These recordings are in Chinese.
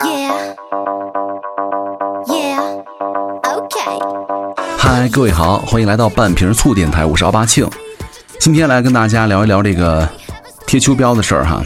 yeah yeah ok。嗨，各位好，欢迎来到半瓶醋电台，我是奥巴庆。今天来跟大家聊一聊这个贴秋膘的事儿哈。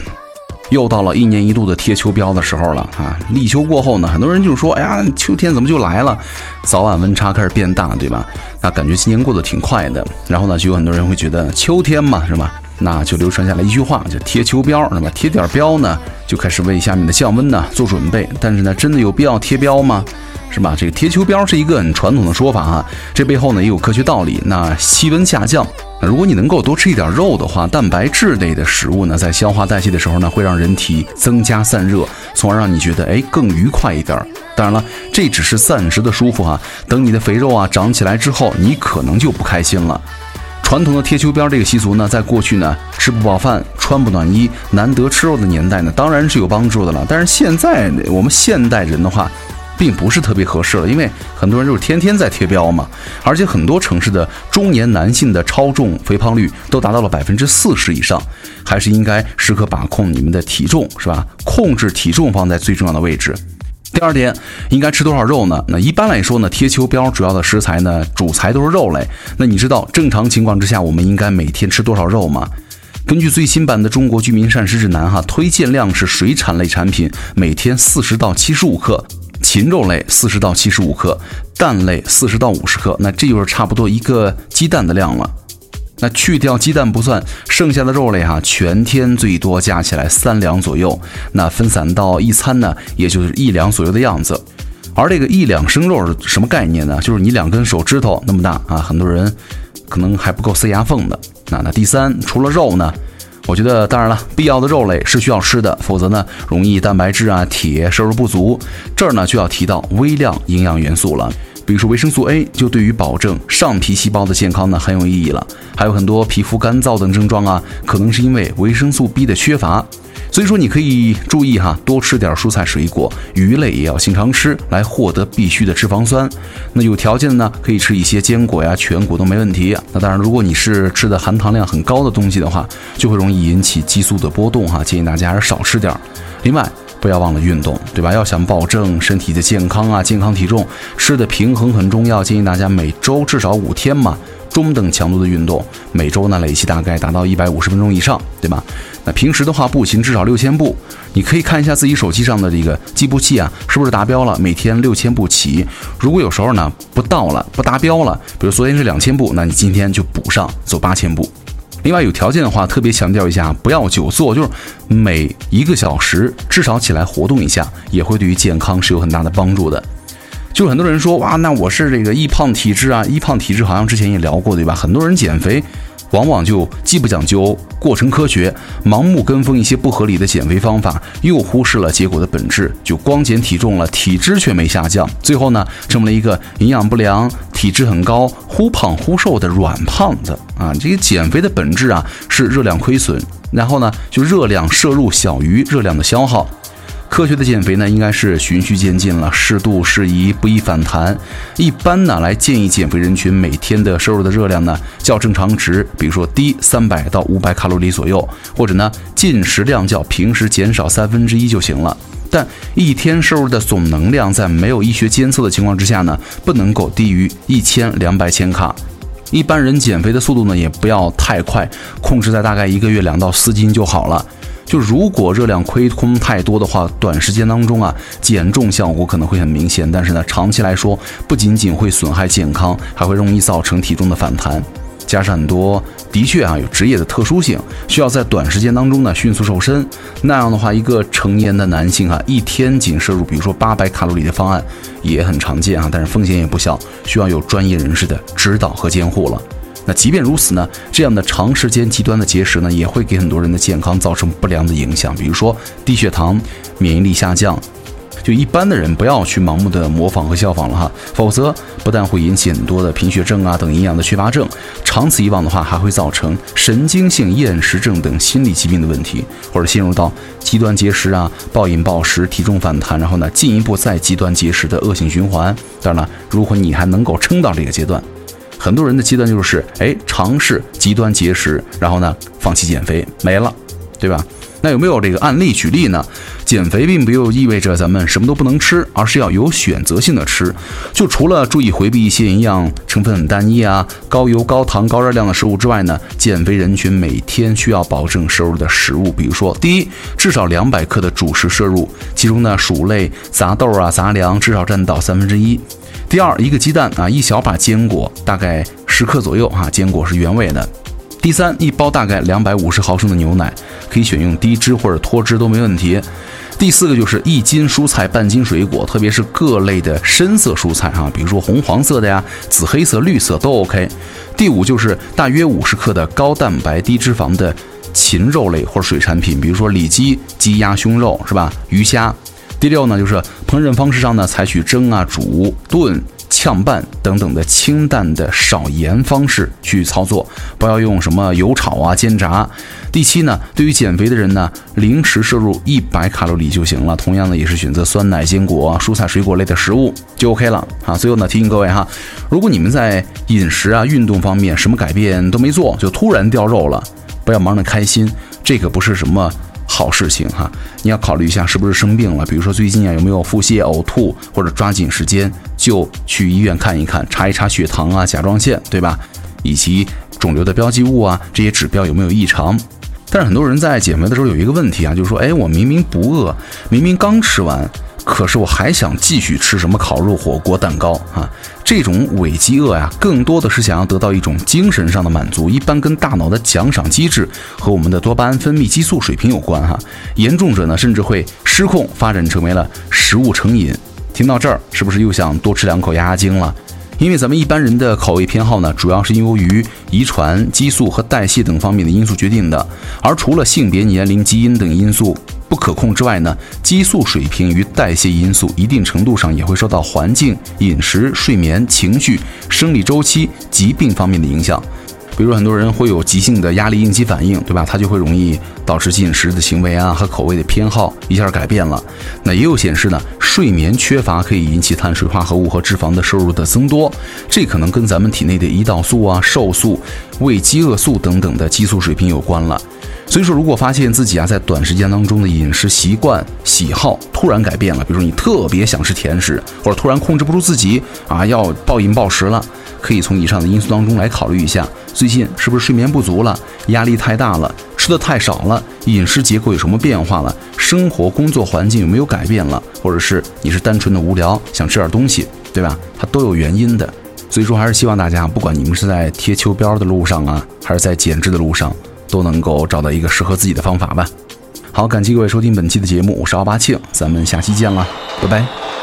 又到了一年一度的贴秋膘的时候了啊！立秋过后呢，很多人就说：“哎呀，秋天怎么就来了？早晚温差开始变大，对吧？”那感觉今年过得挺快的。然后呢，就有很多人会觉得秋天嘛，是吧？那就流传下来一句话，叫贴秋膘，是吧？贴点膘呢，就开始为下面的降温呢做准备。但是呢，真的有必要贴膘吗？是吧？这个贴秋膘是一个很传统的说法哈，这背后呢也有科学道理。那气温下降，如果你能够多吃一点肉的话，蛋白质类的食物呢，在消化代谢的时候呢，会让人体增加散热，从而让你觉得哎更愉快一点。当然了，这只是暂时的舒服哈，等你的肥肉啊长起来之后，你可能就不开心了。传统的贴秋膘这个习俗呢，在过去呢，吃不饱饭、穿不暖衣、难得吃肉的年代呢，当然是有帮助的了。但是现在我们现代人的话，并不是特别合适了，因为很多人就是天天在贴膘嘛，而且很多城市的中年男性的超重肥胖率都达到了百分之四十以上，还是应该时刻把控你们的体重，是吧？控制体重放在最重要的位置。第二点，应该吃多少肉呢？那一般来说呢，贴秋膘主要的食材呢，主材都是肉类。那你知道正常情况之下，我们应该每天吃多少肉吗？根据最新版的《中国居民膳食指南》哈，推荐量是水产类产品每天四十到七十五克。禽肉类四十到七十五克，蛋类四十到五十克，那这就是差不多一个鸡蛋的量了。那去掉鸡蛋不算，剩下的肉类哈，全天最多加起来三两左右。那分散到一餐呢，也就是一两左右的样子。而这个一两生肉是什么概念呢？就是你两根手指头那么大啊，很多人可能还不够塞牙缝的。那那第三，除了肉呢？我觉得，当然了，必要的肉类是需要吃的，否则呢，容易蛋白质啊、铁摄入不足。这儿呢，就要提到微量营养元素了，比如说维生素 A，就对于保证上皮细胞的健康呢很有意义了。还有很多皮肤干燥等症状啊，可能是因为维生素 B 的缺乏。所以说，你可以注意哈，多吃点蔬菜水果，鱼类也要经常吃，来获得必需的脂肪酸。那有条件的呢，可以吃一些坚果呀、全谷都没问题。那当然，如果你是吃的含糖量很高的东西的话，就会容易引起激素的波动哈，建议大家还是少吃点。另外，不要忘了运动，对吧？要想保证身体的健康啊，健康体重，吃的平衡很重要。建议大家每周至少五天嘛。中等强度的运动，每周呢累计大概达到一百五十分钟以上，对吧？那平时的话，步行至少六千步。你可以看一下自己手机上的这个计步器啊，是不是达标了？每天六千步起。如果有时候呢不到了，不达标了，比如昨天是两千步，那你今天就补上，走八千步。另外有条件的话，特别强调一下，不要久坐，就是每一个小时至少起来活动一下，也会对于健康是有很大的帮助的。就很多人说哇，那我是这个易胖体质啊，易胖体质好像之前也聊过对吧？很多人减肥往往就既不讲究过程科学，盲目跟风一些不合理的减肥方法，又忽视了结果的本质，就光减体重了，体质却没下降，最后呢，成为了一个营养不良、体质很高、忽胖忽瘦的软胖子啊！这个减肥的本质啊是热量亏损，然后呢就热量摄入小于热量的消耗。科学的减肥呢，应该是循序渐进了，适度适宜，不易反弹。一般呢，来建议减肥人群每天的摄入的热量呢，较正常值，比如说低三百到五百卡路里左右，或者呢，进食量较平时减少三分之一就行了。但一天摄入的总能量，在没有医学监测的情况之下呢，不能够低于一千两百千卡。一般人减肥的速度呢，也不要太快，控制在大概一个月两到四斤就好了。就如果热量亏空太多的话，短时间当中啊，减重效果可能会很明显，但是呢，长期来说不仅仅会损害健康，还会容易造成体重的反弹。加上很多的确啊有职业的特殊性，需要在短时间当中呢迅速瘦身，那样的话，一个成年的男性啊，一天仅摄入比如说八百卡路里的方案也很常见啊，但是风险也不小，需要有专业人士的指导和监护了。那即便如此呢，这样的长时间极端的节食呢，也会给很多人的健康造成不良的影响，比如说低血糖、免疫力下降。就一般的人不要去盲目的模仿和效仿了哈，否则不但会引起很多的贫血症啊等营养的缺乏症，长此以往的话，还会造成神经性厌食症等心理疾病的问题，或者陷入到极端节食啊、暴饮暴食、体重反弹，然后呢进一步再极端节食的恶性循环。当然了，如果你还能够撑到这个阶段。很多人的阶段就是，哎，尝试极端节食，然后呢，放弃减肥，没了，对吧？那有没有这个案例举例呢？减肥并不意味着咱们什么都不能吃，而是要有选择性的吃。就除了注意回避一些营养成分很单一啊、高油、高糖、高热量的食物之外呢，减肥人群每天需要保证摄入的食物，比如说，第一，至少两百克的主食摄入，其中呢，薯类、杂豆啊、杂粮至少占到三分之一。第二，一个鸡蛋啊，一小把坚果，大概十克左右哈，坚果是原味的。第三，一包大概两百五十毫升的牛奶，可以选用低脂或者脱脂都没问题。第四个就是一斤蔬菜半斤水果，特别是各类的深色蔬菜哈，比如说红黄色的呀、紫黑色、绿色都 OK。第五就是大约五十克的高蛋白低脂肪的禽肉类或者水产品，比如说里脊、鸡鸭胸肉是吧？鱼虾。第六呢，就是烹饪方式上呢，采取蒸啊、煮、炖、炝拌等等的清淡的少盐方式去操作，不要用什么油炒啊、煎炸。第七呢，对于减肥的人呢，零食摄入一百卡路里就行了。同样呢，也是选择酸奶、坚果、蔬菜、水果类的食物就 OK 了啊。最后呢，提醒各位哈，如果你们在饮食啊、运动方面什么改变都没做，就突然掉肉了，不要忙着开心，这可不是什么。好事情哈，你要考虑一下是不是生病了，比如说最近啊有没有腹泻、呕吐，或者抓紧时间就去医院看一看，查一查血糖啊、甲状腺，对吧？以及肿瘤的标记物啊这些指标有没有异常？但是很多人在减肥的时候有一个问题啊，就是说，哎，我明明不饿，明明刚吃完。可是我还想继续吃什么烤肉、火锅、蛋糕啊？这种伪饥饿呀，更多的是想要得到一种精神上的满足，一般跟大脑的奖赏机制和我们的多巴胺分泌激素水平有关哈。严重者呢，甚至会失控，发展成为了食物成瘾。听到这儿，是不是又想多吃两口压压惊了？因为咱们一般人的口味偏好呢，主要是由于遗传、激素和代谢等方面的因素决定的，而除了性别、年龄、基因等因素。不可控之外呢，激素水平与代谢因素一定程度上也会受到环境、饮食、睡眠、情绪、生理周期、疾病方面的影响。比如很多人会有急性的压力应激反应，对吧？他就会容易导致进食的行为啊和口味的偏好一下改变了。那也有显示呢，睡眠缺乏可以引起碳水化合物和脂肪的摄入的增多，这可能跟咱们体内的胰岛素啊、瘦素、胃饥饿素等等的激素水平有关了。所以说，如果发现自己啊在短时间当中的饮食习惯、喜好突然改变了，比如说你特别想吃甜食，或者突然控制不住自己啊要暴饮暴食了，可以从以上的因素当中来考虑一下，最近是不是睡眠不足了，压力太大了，吃的太少了，饮食结构有什么变化了，生活工作环境有没有改变了，或者是你是单纯的无聊想吃点东西，对吧？它都有原因的。所以说，还是希望大家，不管你们是在贴秋膘的路上啊，还是在减脂的路上。都能够找到一个适合自己的方法吧。好，感谢各位收听本期的节目，我是奥巴庆，咱们下期见了，拜拜。